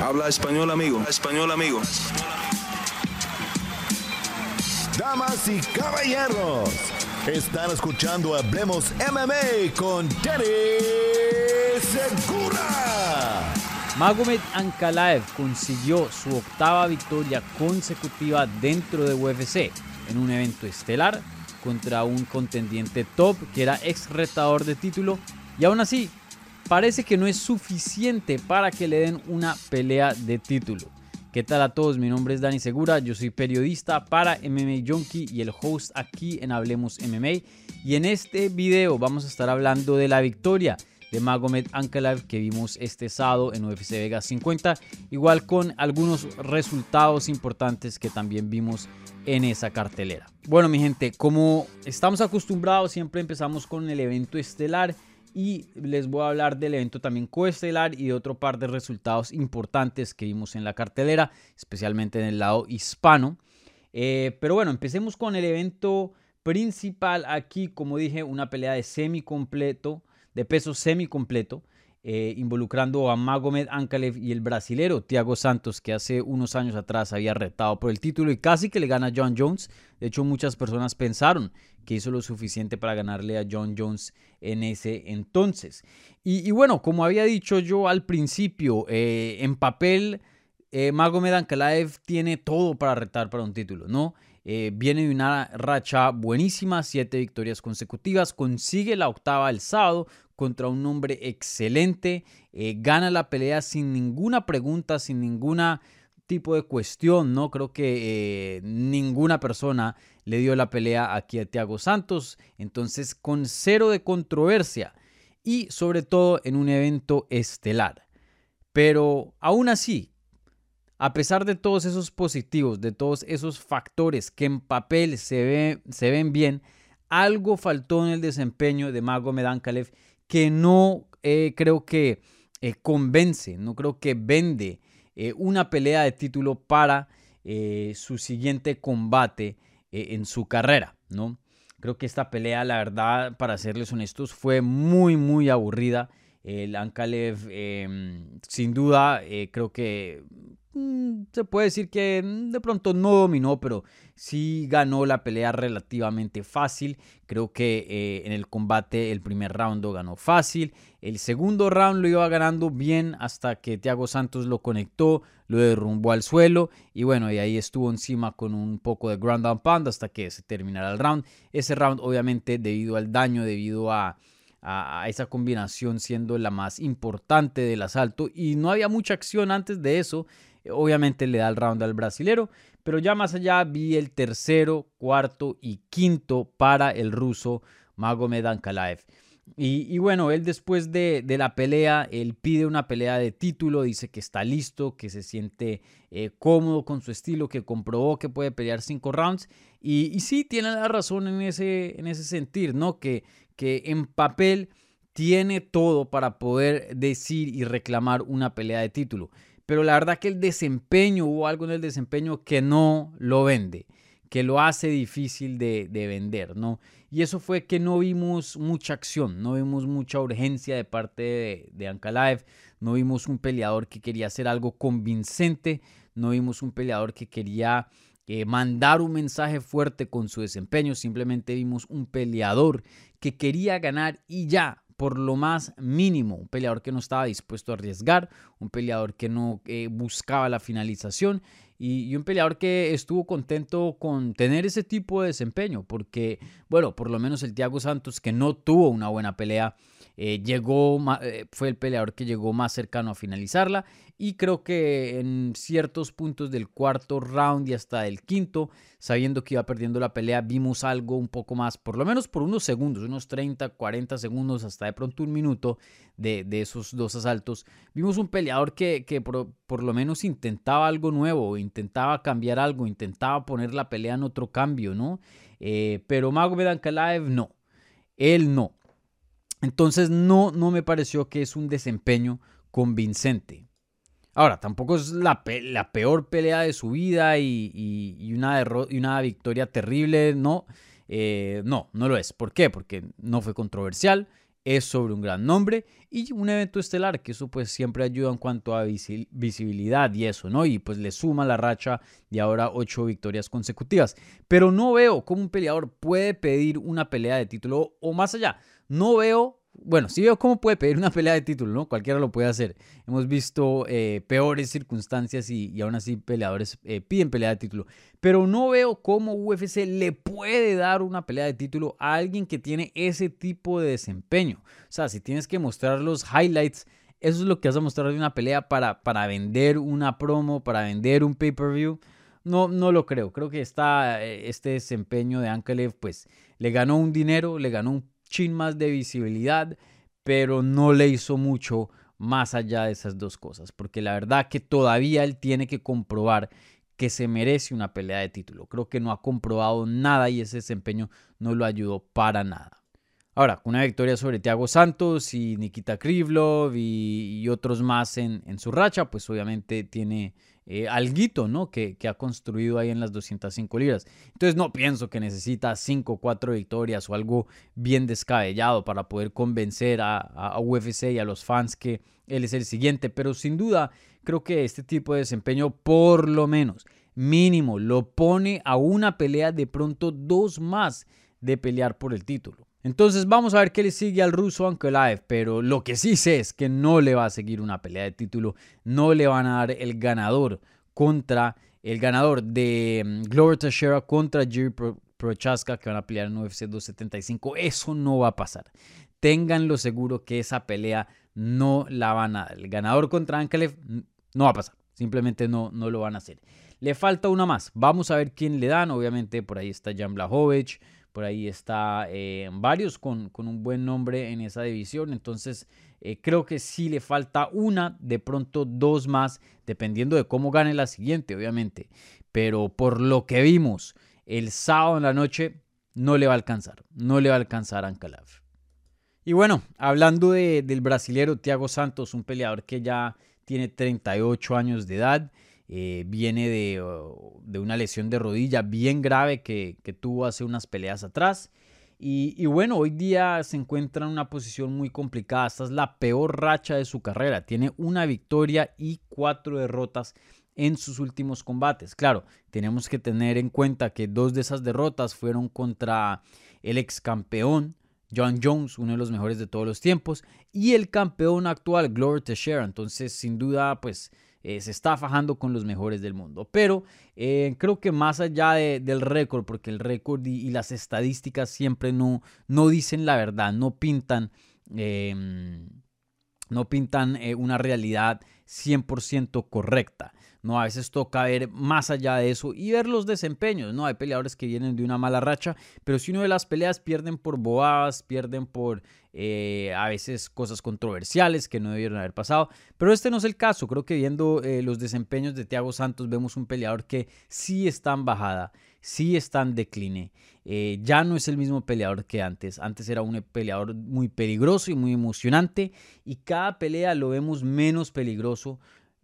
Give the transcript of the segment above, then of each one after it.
Habla español, amigo. Español, amigo. Damas y caballeros, están escuchando Hablemos MMA con Danny Segura. Magomed Ankalaev consiguió su octava victoria consecutiva dentro de UFC en un evento estelar contra un contendiente top que era ex retador de título y aún así parece que no es suficiente para que le den una pelea de título. ¿Qué tal a todos? Mi nombre es Dani Segura, yo soy periodista para MMA Junkie y el host aquí en Hablemos MMA. Y en este video vamos a estar hablando de la victoria de Magomed Ankalaev que vimos este sábado en UFC Vegas 50, igual con algunos resultados importantes que también vimos en esa cartelera. Bueno mi gente, como estamos acostumbrados siempre empezamos con el evento estelar y les voy a hablar del evento también coestelar y de otro par de resultados importantes que vimos en la cartelera, especialmente en el lado hispano. Eh, pero bueno, empecemos con el evento principal aquí, como dije, una pelea de semi completo, de peso semi completo. Eh, involucrando a Magomed Ankalev y el brasilero Thiago Santos, que hace unos años atrás había retado por el título y casi que le gana a John Jones. De hecho, muchas personas pensaron que hizo lo suficiente para ganarle a John Jones en ese entonces. Y, bueno, como había dicho yo al principio, eh, en papel, eh, Magomed Ankalaev tiene todo para retar para un título, ¿no? Eh, viene de una racha buenísima, siete victorias consecutivas, consigue la octava el sábado contra un hombre excelente, eh, gana la pelea sin ninguna pregunta, sin ninguna tipo de cuestión, ¿no? Creo que eh, ninguna persona le dio la pelea aquí a Thiago Santos, entonces con cero de controversia y sobre todo en un evento estelar. Pero aún así, a pesar de todos esos positivos, de todos esos factores que en papel se, ve, se ven bien, algo faltó en el desempeño de Mago Medankalev que no eh, creo que eh, convence, no creo que vende eh, una pelea de título para su siguiente combate en su carrera, ¿no? Creo que esta pelea, la verdad, para serles honestos, fue muy, muy aburrida. El Ankalev, em, sin duda, creo que Mm, se puede decir que mm, de pronto no dominó, pero sí ganó la pelea relativamente fácil. Creo que eh, en el combate el primer round lo ganó fácil. El segundo round lo iba ganando bien hasta que Thiago Santos lo conectó, lo derrumbó al suelo y bueno, y ahí estuvo encima con un poco de ground and pound hasta que se terminara el round. Ese round obviamente debido al daño, debido a a, esa combinación siendo la más importante del asalto y no había mucha acción antes de eso Obviamente le da el round al brasilero, pero ya más allá vi el tercero, cuarto y quinto para el ruso Magomed Ankalaev. Y, bueno, él después de, la pelea, él pide una pelea de título, dice que está listo, que se siente eh, cómodo con su estilo, que comprobó que puede pelear cinco rounds. Y, y sí, tiene la razón en ese, en ese sentir, ¿no? Que, que en papel tiene todo para poder decir y reclamar una pelea de título pero la verdad que el desempeño, hubo algo en el desempeño que no lo vende, que lo hace difícil de, vender, ¿no? Y eso fue que no vimos mucha acción, no vimos mucha urgencia de parte de, de no vimos un peleador que quería hacer algo convincente, no vimos un peleador que quería eh, mandar un mensaje fuerte con su desempeño, simplemente vimos un peleador que quería ganar y ya, por lo más mínimo, un peleador que no estaba dispuesto a arriesgar, un peleador que no eh, buscaba la finalización y, un peleador que estuvo contento con tener ese tipo de desempeño, porque, bueno, por lo menos el Thiago Santos, que no tuvo una buena pelea, eh, llegó, eh, fue el peleador que llegó más cercano a finalizarla y creo que en ciertos puntos del cuarto round y hasta el quinto, sabiendo que iba perdiendo la pelea, vimos algo un poco más, por lo menos por unos segundos, unos 30, 40 segundos, hasta de pronto un minuto de, esos dos asaltos. Vimos un peleador que, que por, lo menos intentaba algo nuevo, intentaba cambiar algo, intentaba poner la pelea en otro cambio, ¿no? Eh, pero Magomed Ankalaev no, él no. Entonces no, no me pareció que es un desempeño convincente. Ahora, tampoco es la, peor pelea de su vida y, una, y una, victoria terrible, no. Eh, no, no lo es. ¿Por qué? Porque no fue controversial. es sobre un gran nombre y un evento estelar, que eso pues siempre ayuda en cuanto a visibilidad y eso, ¿no? Y pues le suma la racha de ahora ocho victorias consecutivas. Pero no veo cómo un peleador puede pedir una pelea de título o más allá. No veo bueno, sí veo cómo puede pedir una pelea de título, ¿no? Cualquiera lo puede hacer. Hemos visto eh, peores circunstancias y, aún así peleadores eh, piden pelea de título. Pero no veo cómo UFC le puede dar una pelea de título a alguien que tiene ese tipo de desempeño. O sea, si tienes que mostrar los highlights, eso es lo que vas a mostrar de una pelea para, para vender una promo, para vender un pay-per-view. No, no lo creo. Creo que está, eh, este desempeño de Ankalev, pues le ganó un dinero, le ganó un chin más de visibilidad, pero no le hizo mucho más allá de esas dos cosas, porque la verdad que todavía él tiene que comprobar que se merece una pelea de título. Creo que no ha comprobado nada y ese desempeño no lo ayudó para nada. Ahora, con una victoria sobre Thiago Santos y Nikita Krivlov y, otros más en, en, su racha, pues obviamente tiene eh, alguito, ¿no? Que, ha construido ahí en las 205 libras. Entonces no pienso que necesita 5 o 4 victorias o algo bien descabellado para poder convencer a, UFC y a los fans que él es el siguiente, pero sin duda creo que este tipo de desempeño por lo menos mínimo lo pone a una pelea de pronto dos más de pelear por el título. Entonces vamos a ver qué le sigue al ruso Ankalaev, pero lo que sí sé es que no le va a seguir una pelea de título, no le van a dar el ganador contra el ganador de mm, Glover Teixeira contra Jerry Prochaska que van a pelear en UFC 275. Eso no va a pasar. Ténganlo seguro que esa pelea no la van a dar. El ganador contra Ankalev no va a pasar. Simplemente no, no lo van a hacer. Le falta una más. Vamos a ver quién le dan. Obviamente por ahí está Jan Blachowicz. Por ahí está eh, varios con, un buen nombre en esa división. Entonces eh, creo que sí le falta una, de pronto dos más, dependiendo de cómo gane la siguiente, obviamente. Pero por lo que vimos el sábado en la noche, no le va a alcanzar. No le va a alcanzar a. Y bueno, hablando del brasilero Thiago Santos, un peleador que ya tiene 38 años de edad. Eh, viene oh, de, una lesión de rodilla bien grave que, tuvo hace unas peleas atrás. Y, bueno, hoy día se encuentra en una posición muy complicada. Esta es la peor racha de su carrera. Tiene una victoria y cuatro derrotas en sus últimos combates. Claro, tenemos que tener en cuenta que dos de esas derrotas fueron contra el ex campeón John Jones, uno de los mejores de todos los tiempos, y el campeón actual, Glover Teixeira. Entonces, sin duda, pues eh, se está fajando con los mejores del mundo. Pero eh, creo que más allá del récord, porque el récord y, las estadísticas siempre no, no dicen la verdad, no pintan, em, no pintan eh, una realidad 100% correcta. ¿No? A veces toca ver más allá de eso y ver los desempeños, ¿no? Hay peleadores que vienen de una mala racha, pero si uno de las peleas pierden por boadas, pierden por eh, a veces cosas controversiales que no debieron haber pasado, pero este no es el caso. Creo que viendo eh, los desempeños de Thiago Santos vemos un peleador que sí está en bajada, sí está en decline. Eh, ya no es el mismo peleador que antes. Antes era un peleador muy peligroso y muy emocionante y cada pelea lo vemos menos peligroso,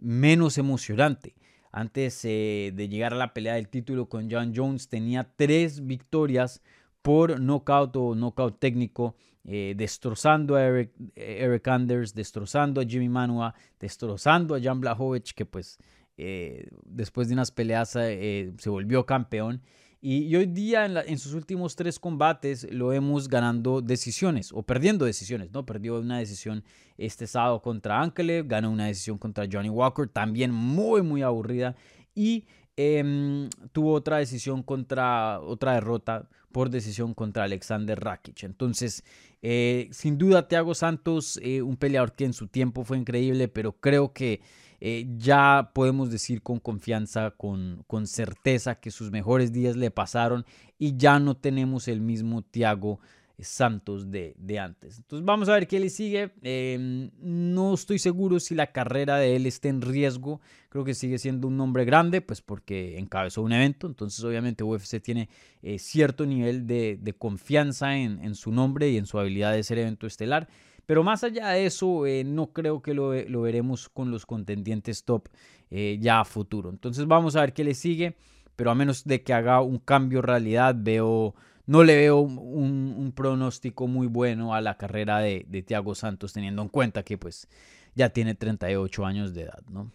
menos emocionante. Antes de llegar a la pelea del título con John Jones tenía tres victorias por knockout o knockout técnico, eh, destrozando a Eric, Anders, destrozando a Jimmy Manua, destrozando a Jan Blachowicz, que pues eh, después de unas peleas eh, se volvió campeón. Y, hoy día en, sus últimos tres combates lo vemos ganando decisiones o perdiendo decisiones, ¿no? Perdió una decisión este sábado contra Ankelev, ganó una decisión contra Johnny Walker, también muy, muy aburrida. Y Em, tuvo otra decisión contra, otra derrota por decisión contra Alexander Rakic. Entonces, eh, sin duda, Thiago Santos, eh, un peleador que en su tiempo fue increíble, pero creo que eh, ya podemos decir con confianza, con, con certeza, que sus mejores días le pasaron y ya no tenemos el mismo Thiago Santos de, antes. Entonces vamos a ver qué le sigue. Em, no estoy seguro si la carrera de él está en riesgo. Creo que sigue siendo un nombre grande, pues porque encabezó un evento. Entonces obviamente UFC tiene eh, cierto nivel de, confianza en, su nombre y en su habilidad de ser evento estelar. Pero más allá de eso, eh, no creo que lo, veremos con los contendientes top eh, ya a futuro. Entonces vamos a ver qué le sigue. Pero a menos de que haga un cambio realidad, veo no le veo un, pronóstico muy bueno a la carrera de, de Santos, teniendo en cuenta que pues ya tiene 38 años de edad, ¿no?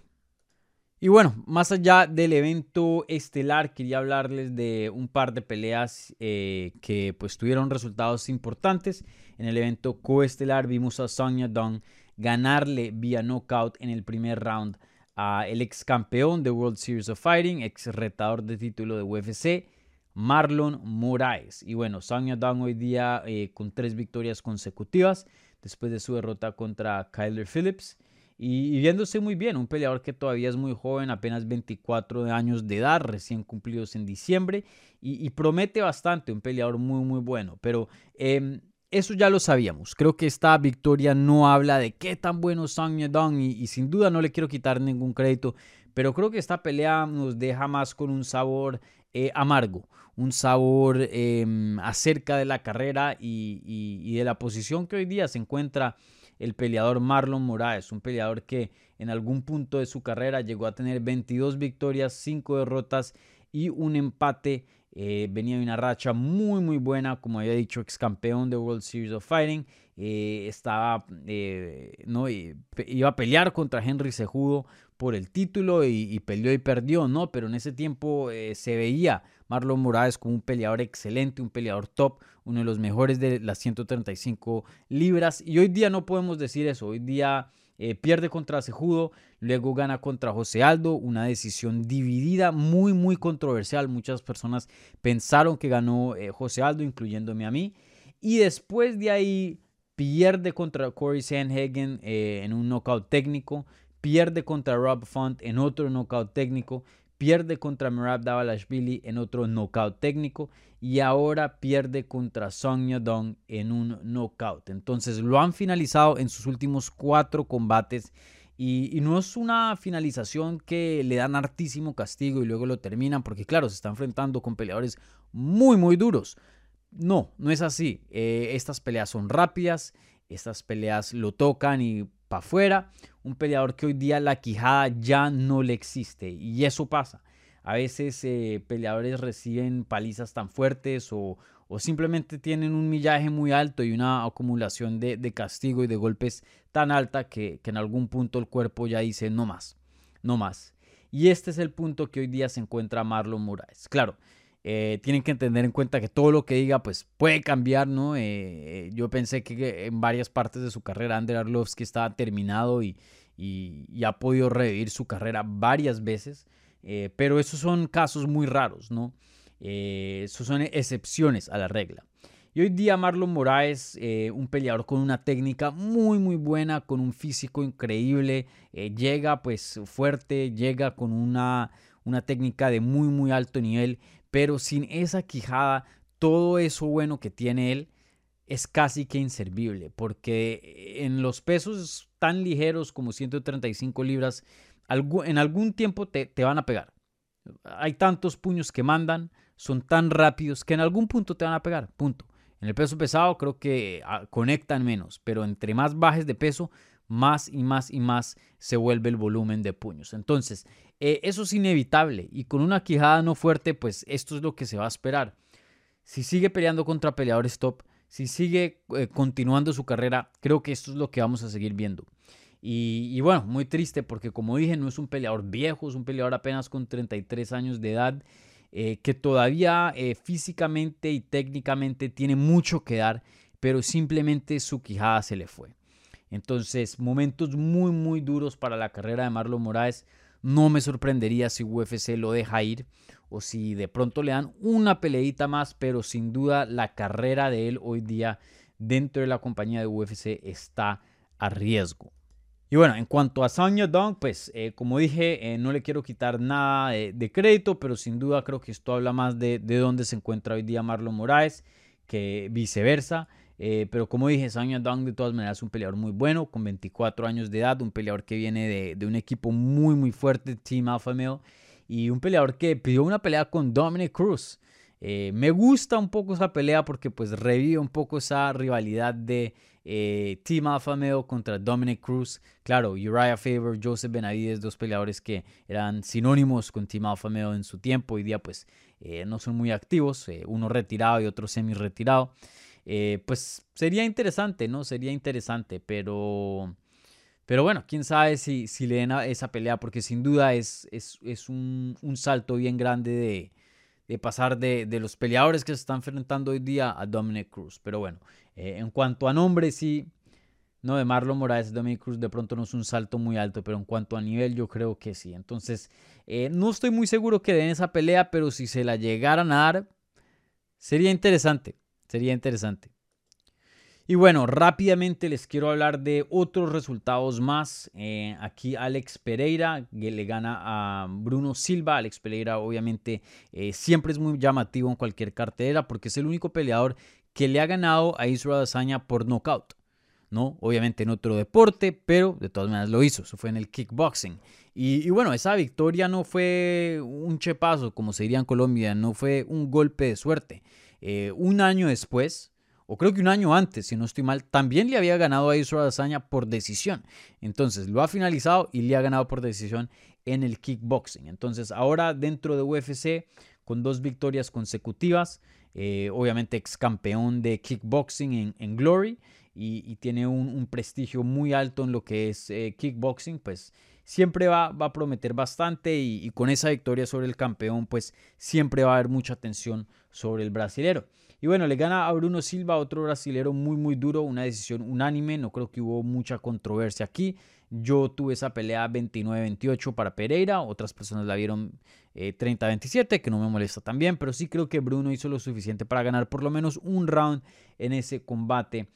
Y bueno, más allá del evento estelar, quería hablarles de un par de peleas eh, que pues tuvieron resultados importantes. En el evento coestelar vimos a Sonya Dong ganarle vía knockout en el primer round a el ex campeón de World Series of Fighting, ex retador de título de UFC, Marlon Moraes. Y bueno, Sonya Dong hoy día eh, con tres victorias consecutivas después de su derrota contra Kyler Phillips y, viéndose muy bien, un peleador que todavía es muy joven, apenas 24 años de edad, recién cumplidos en diciembre, y, promete bastante, un peleador muy, muy bueno. Pero em, eso ya lo sabíamos. Creo que esta victoria no habla de qué tan bueno Sang Yadong, y, y sin duda no le quiero quitar ningún crédito, pero creo que esta pelea nos deja más con un sabor eh, amargo, un sabor em, acerca de la carrera y de la posición que hoy día se encuentra el peleador Marlon Moraes, un peleador que en algún punto de su carrera llegó a tener 22 victorias, 5 derrotas y un empate. Eh, venía de una racha muy muy buena, como había dicho, ex campeón de World Series of Fighting. Eh, estaba, eh, no, iba a pelear contra Henry Sejudo por el título y, peleó y perdió, ¿no? Pero en ese tiempo se veía Marlon Moraes como un peleador excelente, un peleador top, uno de los mejores de las 135 libras. Y hoy día no podemos decir eso. Hoy día eh, pierde contra Sejudo, luego gana contra José Aldo, una decisión dividida, muy, muy controversial. Muchas personas pensaron que ganó eh, José Aldo, incluyéndome a mí. Y después de ahí pierde contra Corey Sandhagen eh, en un knockout técnico, pierde contra Rob Font en otro knockout técnico, pierde contra Merab Davalashvili en otro knockout técnico y ahora pierde contra Song Yadong en un knockout. Entonces lo han finalizado en sus últimos cuatro combates y, no es una finalización que le dan hartísimo castigo y luego lo terminan porque claro, se está enfrentando con peleadores muy muy duros. No, no es así. Eh, estas peleas son rápidas, estas peleas lo tocan y para afuera. Un peleador que hoy día la quijada ya no le existe. Y eso pasa. A veces eh, peleadores reciben palizas tan fuertes o, simplemente tienen un millaje muy alto y una acumulación de, castigo y de golpes tan alta que, que en algún punto el cuerpo ya dice no más, no más. Y este es el punto que hoy día se encuentra Marlon Moraes. Claro, eh, tienen que entender en cuenta que todo lo que diga pues puede cambiar, ¿no? Eh, eh, yo pensé que en varias partes de su carrera Andrei Arlovsky estaba terminado y, ha podido revivir su carrera varias veces, pero esos son casos muy raros, ¿no? esos son excepciones a la regla. Y hoy día Marlon Moraes, un peleador con una técnica muy muy buena, con un físico increíble, llega pues fuerte, llega con una, una técnica de muy muy alto nivel, pero sin esa quijada, todo eso bueno que tiene él es casi que inservible, porque en los pesos tan ligeros como 135 libras, en algún tiempo te, van a pegar. Hay tantos puños que mandan, son tan rápidos que en algún punto te van a pegar, punto. En el peso pesado creo que ah, conectan menos, pero entre más bajes de peso, más y más y más se vuelve el volumen de puños. Entonces, eh, eso es inevitable y con una quijada no fuerte, pues esto es lo que se va a esperar. Si sigue peleando contra peleadores top, si sigue eh, continuando su carrera, creo que esto es lo que vamos a seguir viendo. Y, bueno, muy triste porque como dije, no es un peleador viejo, es un peleador apenas con 33 años de edad, eh, que todavía físicamente y técnicamente tiene mucho que dar, pero simplemente su quijada se le fue. Entonces, momentos muy, muy duros para la carrera de Marlon Moraes. No me sorprendería si UFC lo deja ir o si de pronto le dan una peleita más, pero sin duda la carrera de él hoy día dentro de la compañía de UFC está a riesgo. Y bueno, en cuanto a Sonya Dong, pues eh, como dije, eh, no le quiero quitar nada de, crédito, pero sin duda creo que esto habla más de, de dónde se encuentra hoy día Marlon Moraes que viceversa. Eh, pero como dije, Sanya Dong de todas maneras es un peleador muy bueno, con 24 años de edad, un peleador que viene de, un equipo muy muy fuerte, Team Alpha Male, y un peleador que pidió una pelea con Dominic Cruz. Eh, me gusta un poco esa pelea porque pues revive un poco esa rivalidad de Eh, Team Alpha Male contra Dominic Cruz. Claro, Uriah Faber, Joseph Benavides, dos peleadores que eran sinónimos con Team Alpha Male en su tiempo. Hoy día pues no son muy activos, uno retirado y otro semi retirado. Pues sería interesante, ¿no? Sería interesante, pero... Pero bueno, quién sabe si, si le den esa pelea, porque sin duda es, es, un, salto bien grande de, pasar de, los peleadores que se están enfrentando hoy día a Dominic Cruz. Pero bueno, eh, en cuanto a nombre, sí, no de Marlon Moraes, Dominic Cruz de pronto no es un salto muy alto, pero en cuanto a nivel, yo creo que sí. Entonces, eh, no estoy muy seguro que den esa pelea, pero si se la llegaran a dar, sería interesante. Sería interesante. Y bueno, rápidamente les quiero hablar de otros resultados más. Eh, aquí Alex Pereira que le gana a Bruno Silva. Alex Pereira obviamente eh, siempre es muy llamativo en cualquier cartera porque es el único peleador que le ha ganado a Israel Azaña por knockout. ¿no? Obviamente en otro deporte, pero de todas maneras lo hizo. Eso fue en el kickboxing. Y, bueno, esa victoria no fue un chepazo, como se diría en Colombia, no fue un golpe de suerte. Eh, un año después, o creo que un año antes, si no estoy mal, también le había ganado a Israel Azaña por decisión. Entonces lo ha finalizado y le ha ganado por decisión en el kickboxing. Entonces ahora dentro de UFC, con dos victorias consecutivas, eh, obviamente ex campeón de kickboxing en, Glory y, tiene un, prestigio muy alto en lo que es eh, kickboxing, pues siempre va, va, a prometer bastante y, con esa victoria sobre el campeón, pues siempre va a haber mucha atención sobre el brasilero. Y bueno, le gana a Bruno Silva, otro brasilero muy, muy duro, una decisión unánime. No creo que hubo mucha controversia aquí. Yo tuve esa pelea 29-28 para Pereira, otras personas la vieron 30-27, eh, que no me molesta también, pero sí creo que Bruno hizo lo suficiente para ganar por lo menos un round en ese combate.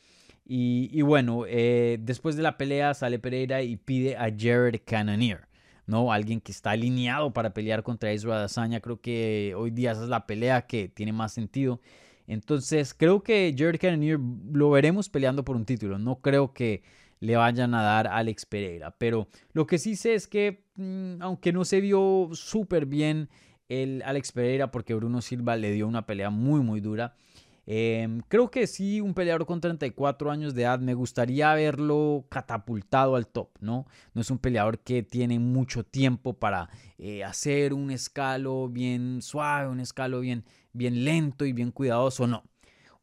Y, bueno, eh, después de la pelea sale Pereira y pide a Jared Cannonier. ¿no? Alguien que está alineado para pelear contra Israel Adesanya. Creo que hoy día esa es la pelea que tiene más sentido. Entonces creo que Jared Cannonier lo veremos peleando por un título. No creo que le vayan a dar a Alex Pereira. Pero lo que sí sé es que, mm, aunque no se vio súper bien el Alex Pereira, porque Bruno Silva le dio una pelea muy, muy dura. Em, creo que sí, un peleador con 34 años de edad, me gustaría verlo catapultado al top, ¿no? No es un peleador que tiene mucho tiempo para eh, hacer un escalo bien suave, un escalo bien, bien lento y bien cuidadoso, no.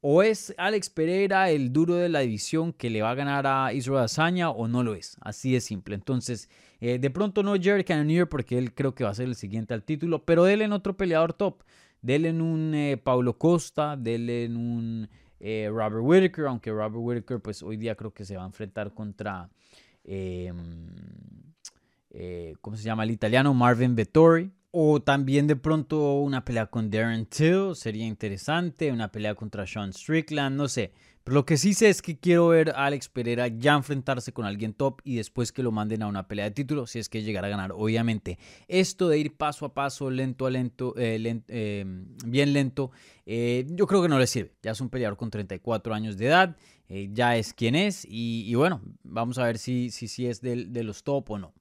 O es Alex Pereira el duro de la división que le va a ganar a Israel Azaña o no lo es. Así de simple. Entonces, eh, de pronto no Jared Cannonier porque él creo que va a ser el siguiente al título, pero él en otro peleador top. Denle en un eh, Paulo Costa, denle en un eh, Robert Whitaker, aunque Robert Whitaker pues hoy día creo que se va a enfrentar contra, em, eh, ¿cómo se llama? El italiano Marvin Vettori. O también de pronto una pelea con Darren Till sería interesante, una pelea contra Sean Strickland, no sé. Lo que sí sé es que quiero ver a Alex Pereira ya enfrentarse con alguien top y después que lo manden a una pelea de título, si es que llegará a ganar. Obviamente, esto de ir paso a paso, lento a lento, eh, eh, bien lento, eh, yo creo que no le sirve. Ya es un peleador con 34 años de edad, ya es quien es y, bueno, vamos a ver si, si, si es de, de los top o no.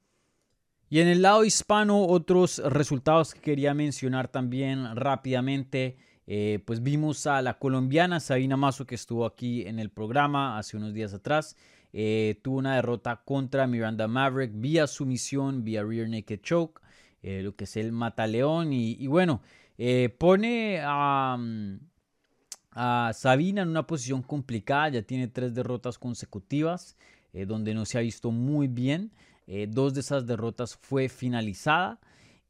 Y en el lado hispano, otros resultados que quería mencionar también rápidamente. Eh, pues vimos a la colombiana Sabina Mazo que estuvo aquí en el programa hace unos días atrás. Eh, tuvo una derrota contra Miranda Maverick vía sumisión, vía rear naked choke, eh, lo que es el mataleón. Y, y bueno, pone a, a, Sabina en una posición complicada, ya tiene tres derrotas consecutivas, donde no se ha visto muy bien. dos de esas derrotas fue finalizada.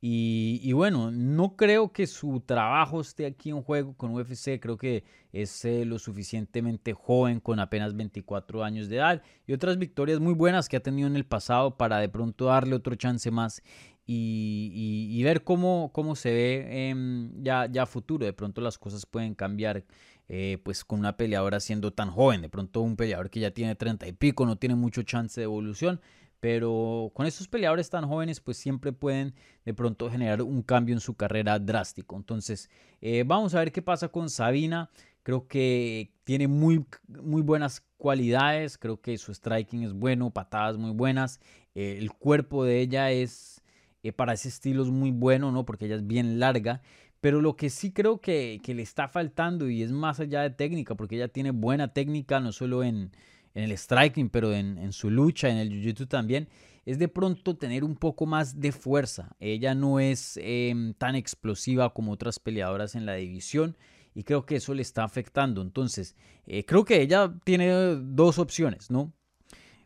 Y, bueno, no creo que su trabajo esté aquí en juego con UFC, creo que es eh, lo suficientemente joven con apenas 24 años de edad y otras victorias muy buenas que ha tenido en el pasado para de pronto darle otro chance más y, ver cómo, cómo se ve ya, ya a futuro. De pronto las cosas pueden cambiar eh, pues con una peleadora siendo tan joven, de pronto un peleador que ya tiene 30 y pico no tiene mucho chance de evolución, pero con estos peleadores tan jóvenes, pues siempre pueden de pronto generar un cambio en su carrera drástico. Entonces, eh, vamos a ver qué pasa con Sabina. Creo que tiene muy, muy buenas cualidades. Creo que su striking es bueno, patadas muy buenas. Eh, el cuerpo de ella es eh, para ese estilo es muy bueno, ¿no? Porque ella es bien larga. Pero lo que sí creo que, que le está faltando y es más allá de técnica, porque ella tiene buena técnica, no solo en, en el striking, pero en, su lucha, en el jiu-jitsu también, es de pronto tener un poco más de fuerza. Ella no es em, tan explosiva como otras peleadoras en la división y creo que eso le está afectando. Entonces, eh, creo que ella tiene dos opciones, ¿no?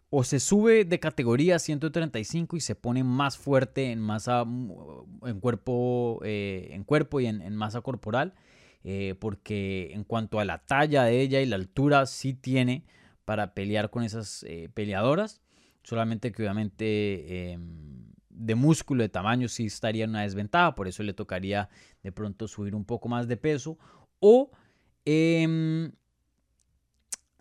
O se sube de categoría 135 y se pone más fuerte en masa, en cuerpo, eh, en cuerpo y en, masa corporal, eh, porque en cuanto a la talla de ella y la altura sí tiene para pelear con esas peleadoras solamente que obviamente em, de músculo, de tamaño, sí estaría en una desventaja, por eso le tocaría de pronto subir un poco más de peso o em,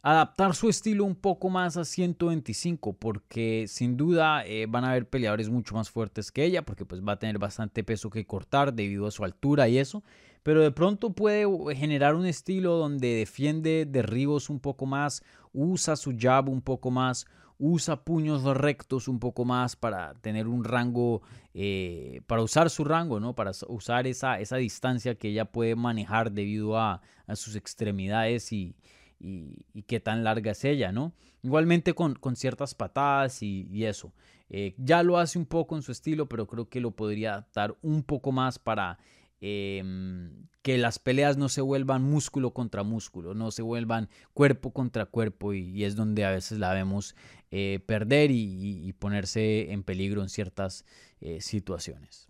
adaptar su estilo un poco más a 125 porque sin duda eh, van a haber peleadores mucho más fuertes que ella porque pues va a tener bastante peso que cortar debido a su altura y eso pero de pronto puede generar un estilo donde defiende derribos un poco más usa su jab un poco más usa puños rectos un poco más para tener un rango, eh, para usar su rango, ¿no? Para usar esa, esa distancia que ella puede manejar debido a, sus extremidades y, y, qué tan larga es ella, ¿no? Igualmente con, con ciertas patadas y, eso. Eh, ya lo hace un poco en su estilo, pero creo que lo podría adaptar un poco más para Em, que las peleas no se vuelvan músculo contra músculo, no se vuelvan cuerpo contra cuerpo y, es donde a veces la vemos eh, perder y, ponerse en peligro en ciertas eh, situaciones.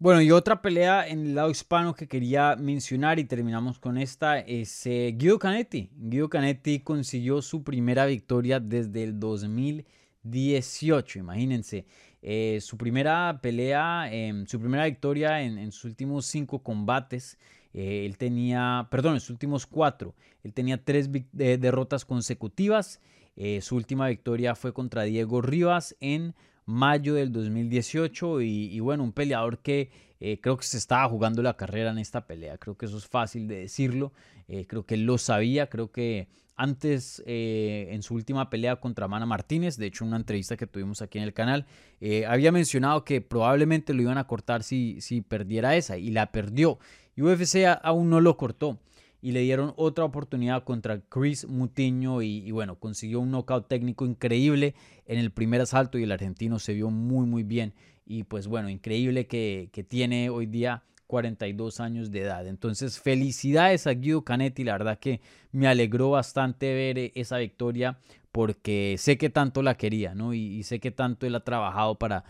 Bueno, y otra pelea en el lado hispano que quería mencionar y terminamos con esta es eh, Guido Canetti. Guido Canetti consiguió su primera victoria desde el 2018, imagínense. Eh, su primera pelea, em, su primera victoria en, sus últimos cinco combates, eh, él tenía, perdón, en sus últimos cuatro, él tenía tres derrotas consecutivas. Eh, su última victoria fue contra Diego Rivas en mayo del 2018 y, bueno, un peleador que creo que se estaba jugando la carrera en esta pelea, creo que eso es fácil de decirlo, creo que él lo sabía, creo que antes eh, en su última pelea contra Mana Martínez, de hecho una entrevista que tuvimos aquí en el canal, eh, había mencionado que probablemente lo iban a cortar si, si perdiera esa y la perdió. Y UFC aún no lo cortó y le dieron otra oportunidad contra Chris Mutiño y, bueno, consiguió un knockout técnico increíble en el primer asalto y el argentino se vio muy muy bien y pues bueno, increíble que, que tiene hoy día 42 años de edad. Entonces, felicidades a Guido Canetti. La verdad que me alegró bastante ver eh, esa victoria porque sé que tanto la quería, ¿no? Y, sé que tanto él ha trabajado para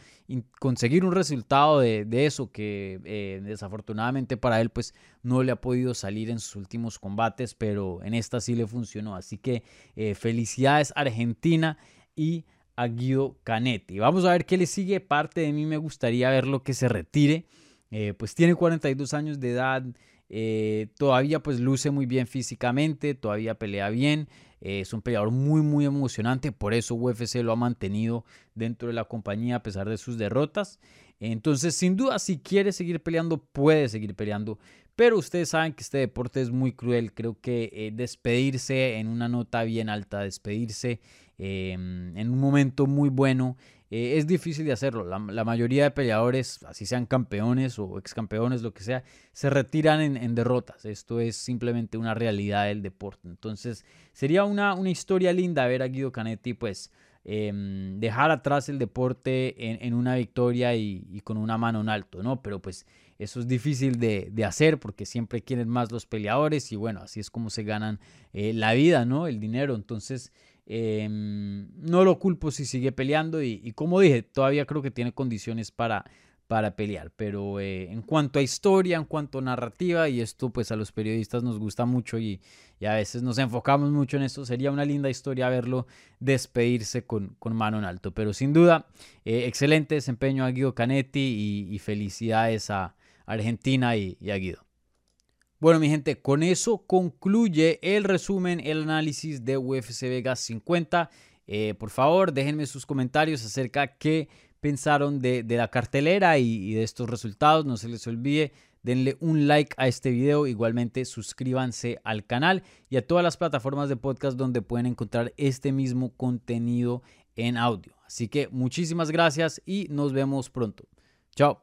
conseguir un resultado de, eso que eh, desafortunadamente para él pues no le ha podido salir en sus últimos combates, pero en esta sí le funcionó. Así que eh, felicidades Argentina y a Guido Canetti. Vamos a ver qué le sigue. Parte de mí me gustaría verlo que se retire eh, pues tiene 42 años de edad, eh, todavía pues luce muy bien físicamente, todavía pelea bien, eh, es un peleador muy muy emocionante, por eso UFC lo ha mantenido dentro de la compañía a pesar de sus derrotas. Entonces sin duda si quiere seguir peleando puede seguir peleando, pero ustedes saben que este deporte es muy cruel, creo que despedirse en una nota bien alta, despedirse em, en un momento muy bueno eh, es difícil de hacerlo. La, mayoría de peleadores, así sean campeones o ex campeones, lo que sea, se retiran en, derrotas. Esto es simplemente una realidad del deporte. Entonces, sería una, una historia linda ver a Guido Canetti, pues, em, dejar atrás el deporte en, una victoria y, con una mano en alto, ¿no? Pero pues eso es difícil de, hacer porque siempre quieren más los peleadores y bueno, así es como se ganan eh, la vida, ¿no? El dinero. Entonces, Em, no lo culpo si sigue peleando y, como dije, todavía creo que tiene condiciones para, para pelear. Pero eh, en cuanto a historia, en cuanto a narrativa, y esto pues a los periodistas nos gusta mucho y, a veces nos enfocamos mucho en esto, sería una linda historia verlo despedirse con, con mano en alto. Pero sin duda, eh, excelente desempeño a Guido Canetti y, felicidades a Argentina y a Guido. Bueno, mi gente, con eso concluye el resumen, el análisis de UFC Vegas 50. Eh, por favor, déjenme sus comentarios acerca de qué pensaron de, la cartelera y, de estos resultados. No se les olvide, denle un like a este video. Igualmente, suscríbanse al canal y a todas las plataformas de podcast donde pueden encontrar este mismo contenido en audio. Así que muchísimas gracias y nos vemos pronto. Chao.